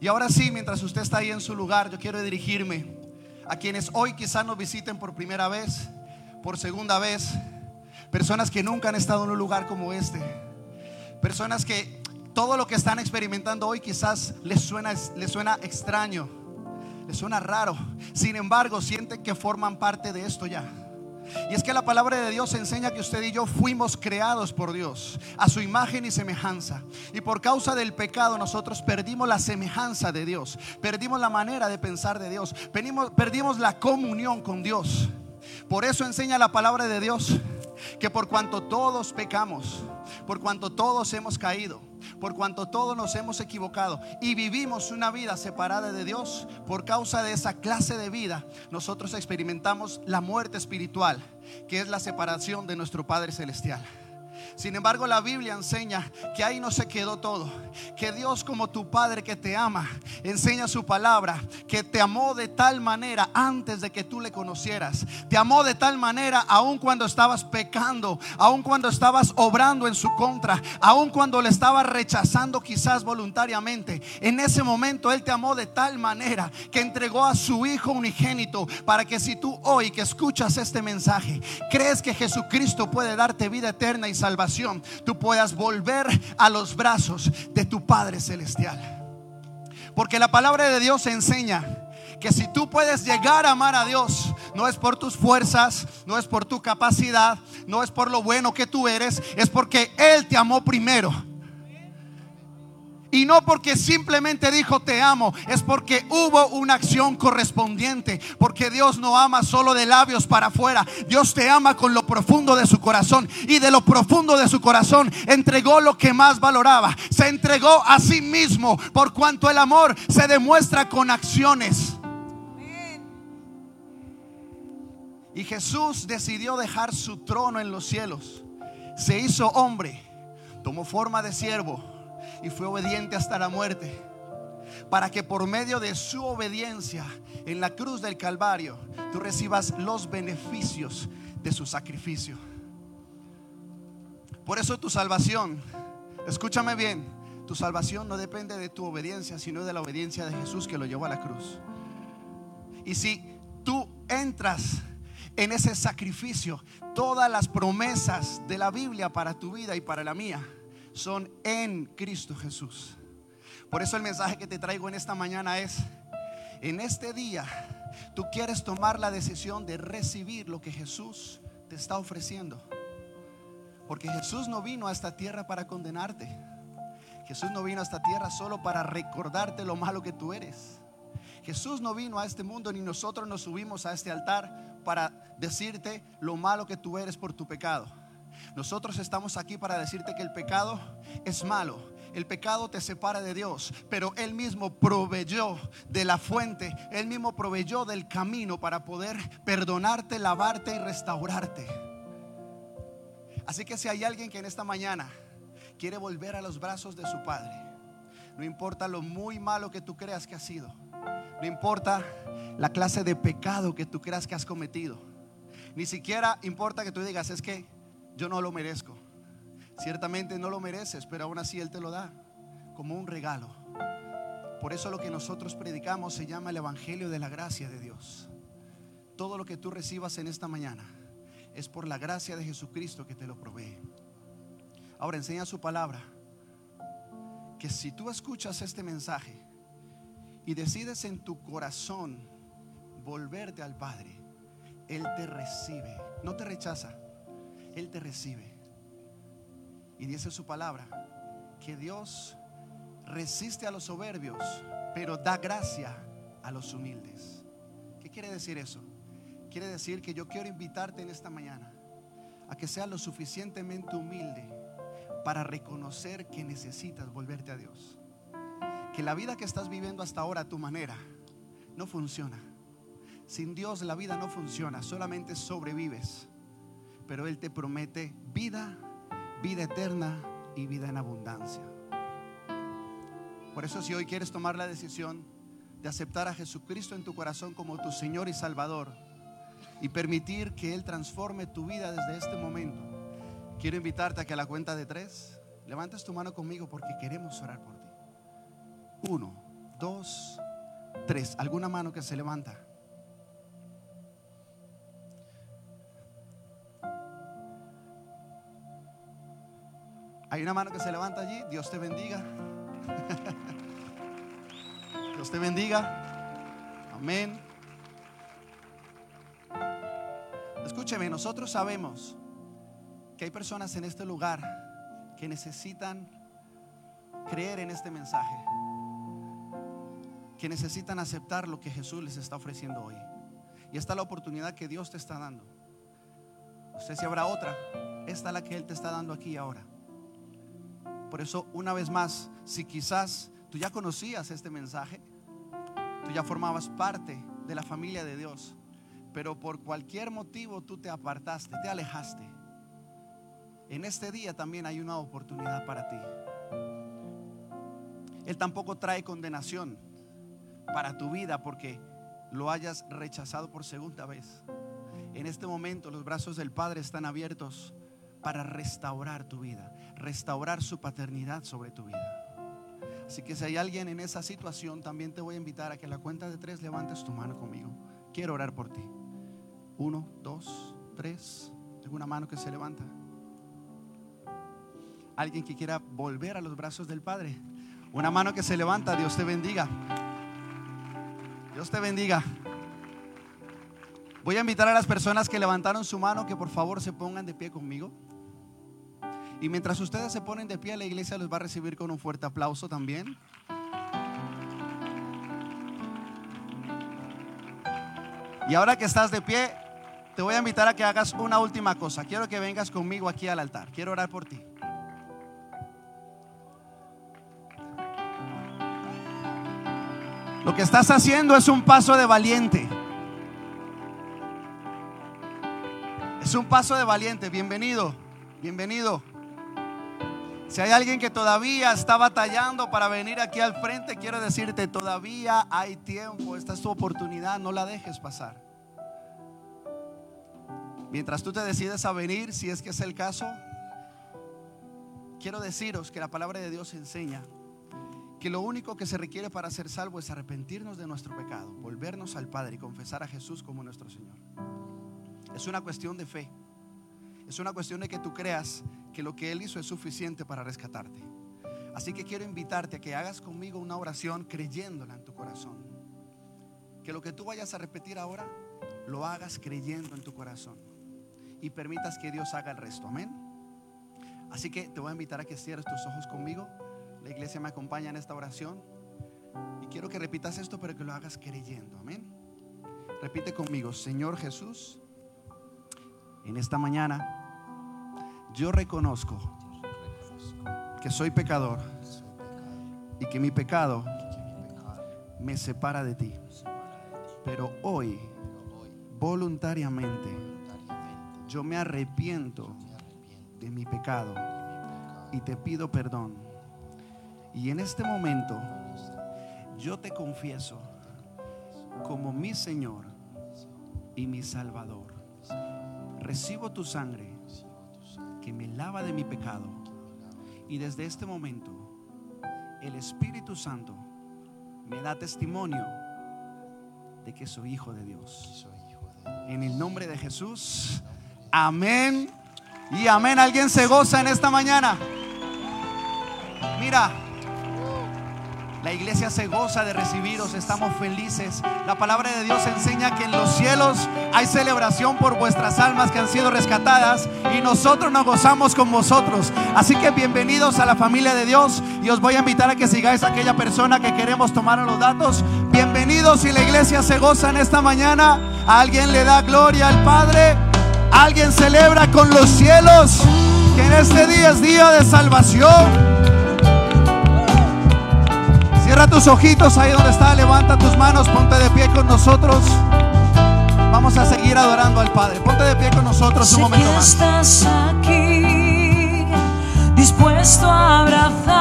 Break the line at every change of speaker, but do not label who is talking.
Y ahora sí, mientras usted está ahí en su lugar, yo quiero dirigirme a quienes hoy quizás nos visiten por primera vez, por segunda vez, personas que nunca han estado en un lugar como este, personas que todo lo que están experimentando hoy quizás les suena, les suena extraño, les suena raro, sin embargo sienten que forman parte de esto ya. Y es que la palabra de Dios enseña que usted y yo fuimos creados por Dios a su imagen y semejanza. Y por causa del pecado nosotros perdimos la semejanza de Dios, perdimos la manera de pensar de Dios, perdimos, perdimos la comunión con Dios. Por eso enseña la palabra de Dios que por cuanto todos pecamos, por cuanto todos hemos caído, por cuanto todos nos hemos equivocado y vivimos una vida separada de Dios, por causa de esa clase de vida, nosotros experimentamos la muerte espiritual, que es la separación de nuestro Padre Celestial. Sin embargo, la Biblia enseña que ahí no se quedó todo. Que Dios como tu Padre que te ama, enseña su palabra, que te amó de tal manera antes de que tú le conocieras. Te amó de tal manera aun cuando estabas pecando, aun cuando estabas obrando en su contra, aun cuando le estabas rechazando quizás voluntariamente. En ese momento Él te amó de tal manera que entregó a su Hijo unigénito para que si tú hoy que escuchas este mensaje, crees que Jesucristo puede darte vida eterna y salvación, tú puedas volver a los brazos de tu Padre Celestial. Porque la palabra de Dios enseña que si tú puedes llegar a amar a Dios, no es por tus fuerzas, no es por tu capacidad, no es por lo bueno que tú eres, es porque Él te amó primero. Y no porque simplemente dijo te amo, es porque hubo una acción correspondiente. Porque Dios no ama solo de labios para afuera. Dios te ama con lo profundo de su corazón. Y de lo profundo de su corazón entregó lo que más valoraba. Se entregó a sí mismo. Por cuanto el amor se demuestra con acciones. Y Jesús decidió dejar su trono en los cielos. Se hizo hombre. Tomó forma de siervo y fue obediente hasta la muerte. Para que por medio de su obediencia en la cruz del Calvario tú recibas los beneficios de su sacrificio. Por eso tu salvación, escúchame bien, tu salvación no depende de tu obediencia, sino de la obediencia de Jesús que lo llevó a la cruz. Y si tú entras en ese sacrificio, todas las promesas de la Biblia para tu vida y para la mía, son en Cristo Jesús. Por eso el mensaje que te traigo en esta mañana es, en este día, tú quieres tomar la decisión de recibir lo que Jesús te está ofreciendo. Porque Jesús no vino a esta tierra para condenarte. Jesús no vino a esta tierra solo para recordarte lo malo que tú eres. Jesús no vino a este mundo ni nosotros nos subimos a este altar para decirte lo malo que tú eres por tu pecado. Nosotros estamos aquí para decirte que el pecado es malo. El pecado te separa de Dios, pero Él mismo proveyó de la fuente, Él mismo proveyó del camino para poder perdonarte, lavarte y restaurarte. Así que si hay alguien que en esta mañana quiere volver a los brazos de su Padre, no importa lo muy malo que tú creas que ha sido, no importa la clase de pecado que tú creas que has cometido, ni siquiera importa que tú digas, es que yo no lo merezco. Ciertamente no lo mereces, pero aún así Él te lo da como un regalo. Por eso lo que nosotros predicamos se llama el Evangelio de la gracia de Dios. Todo lo que tú recibas en esta mañana es por la gracia de Jesucristo que te lo provee. Ahora enseña su palabra que si tú escuchas este mensaje y decides en tu corazón volverte al Padre, Él te recibe, no te rechaza él te recibe. Y dice su palabra que Dios resiste a los soberbios, pero da gracia a los humildes. ¿Qué quiere decir eso? Quiere decir que yo quiero invitarte en esta mañana a que seas lo suficientemente humilde para reconocer que necesitas volverte a Dios. Que la vida que estás viviendo hasta ahora a tu manera no funciona. Sin Dios la vida no funciona, solamente sobrevives pero Él te promete vida, vida eterna y vida en abundancia. Por eso si hoy quieres tomar la decisión de aceptar a Jesucristo en tu corazón como tu Señor y Salvador y permitir que Él transforme tu vida desde este momento, quiero invitarte a que a la cuenta de tres levantes tu mano conmigo porque queremos orar por ti. Uno, dos, tres. ¿Alguna mano que se levanta? Hay una mano que se levanta allí. Dios te bendiga. Dios te bendiga. Amén. Escúcheme, nosotros sabemos que hay personas en este lugar que necesitan creer en este mensaje, que necesitan aceptar lo que Jesús les está ofreciendo hoy. Y esta es la oportunidad que Dios te está dando. No si habrá otra. Esta es la que Él te está dando aquí y ahora. Por eso, una vez más, si quizás tú ya conocías este mensaje, tú ya formabas parte de la familia de Dios, pero por cualquier motivo tú te apartaste, te alejaste. En este día también hay una oportunidad para ti. Él tampoco trae condenación para tu vida porque lo hayas rechazado por segunda vez. En este momento los brazos del Padre están abiertos para restaurar tu vida, restaurar su paternidad sobre tu vida. Así que si hay alguien en esa situación, también te voy a invitar a que a la cuenta de tres levantes tu mano conmigo. Quiero orar por ti. Uno, dos, tres. Tengo una mano que se levanta. Alguien que quiera volver a los brazos del Padre. Una mano que se levanta. Dios te bendiga. Dios te bendiga. Voy a invitar a las personas que levantaron su mano que por favor se pongan de pie conmigo. Y mientras ustedes se ponen de pie, la iglesia los va a recibir con un fuerte aplauso también. Y ahora que estás de pie, te voy a invitar a que hagas una última cosa. Quiero que vengas conmigo aquí al altar. Quiero orar por ti. Lo que estás haciendo es un paso de valiente. Es un paso de valiente. Bienvenido, bienvenido. Si hay alguien que todavía está batallando para venir aquí al frente, quiero decirte, todavía hay tiempo, esta es tu oportunidad, no la dejes pasar. Mientras tú te decides a venir, si es que es el caso, quiero deciros que la palabra de Dios enseña que lo único que se requiere para ser salvo es arrepentirnos de nuestro pecado, volvernos al Padre y confesar a Jesús como nuestro Señor. Es una cuestión de fe. Es una cuestión de que tú creas que lo que Él hizo es suficiente para rescatarte. Así que quiero invitarte a que hagas conmigo una oración creyéndola en tu corazón. Que lo que tú vayas a repetir ahora, lo hagas creyendo en tu corazón. Y permitas que Dios haga el resto. Amén. Así que te voy a invitar a que cierres tus ojos conmigo. La iglesia me acompaña en esta oración. Y quiero que repitas esto, pero que lo hagas creyendo. Amén. Repite conmigo, Señor Jesús, en esta mañana yo reconozco que soy pecador y que mi pecado me separa de ti. Pero hoy, voluntariamente, yo me arrepiento de mi pecado y te pido perdón. Y en este momento, yo te confieso como mi Señor y mi Salvador. Recibo tu sangre que me lava de mi pecado. Y desde este momento, el Espíritu Santo me da testimonio de que soy hijo de Dios. En el nombre de Jesús, amén y amén. ¿Alguien se goza en esta mañana? Mira. La iglesia se goza de recibiros, estamos felices. La palabra de Dios enseña que en los cielos hay celebración por vuestras almas que han sido rescatadas y nosotros nos gozamos con vosotros. Así que bienvenidos a la familia de Dios y os voy a invitar a que sigáis a aquella persona que queremos tomar los datos. Bienvenidos y la iglesia se goza en esta mañana. alguien le da gloria al Padre. alguien celebra con los cielos que en este día es día de salvación. Cierra tus ojitos ahí donde está, levanta tus manos, ponte de pie con nosotros. Vamos a seguir adorando al Padre. Ponte de pie con nosotros un momento más.
Estás aquí, dispuesto a abrazar.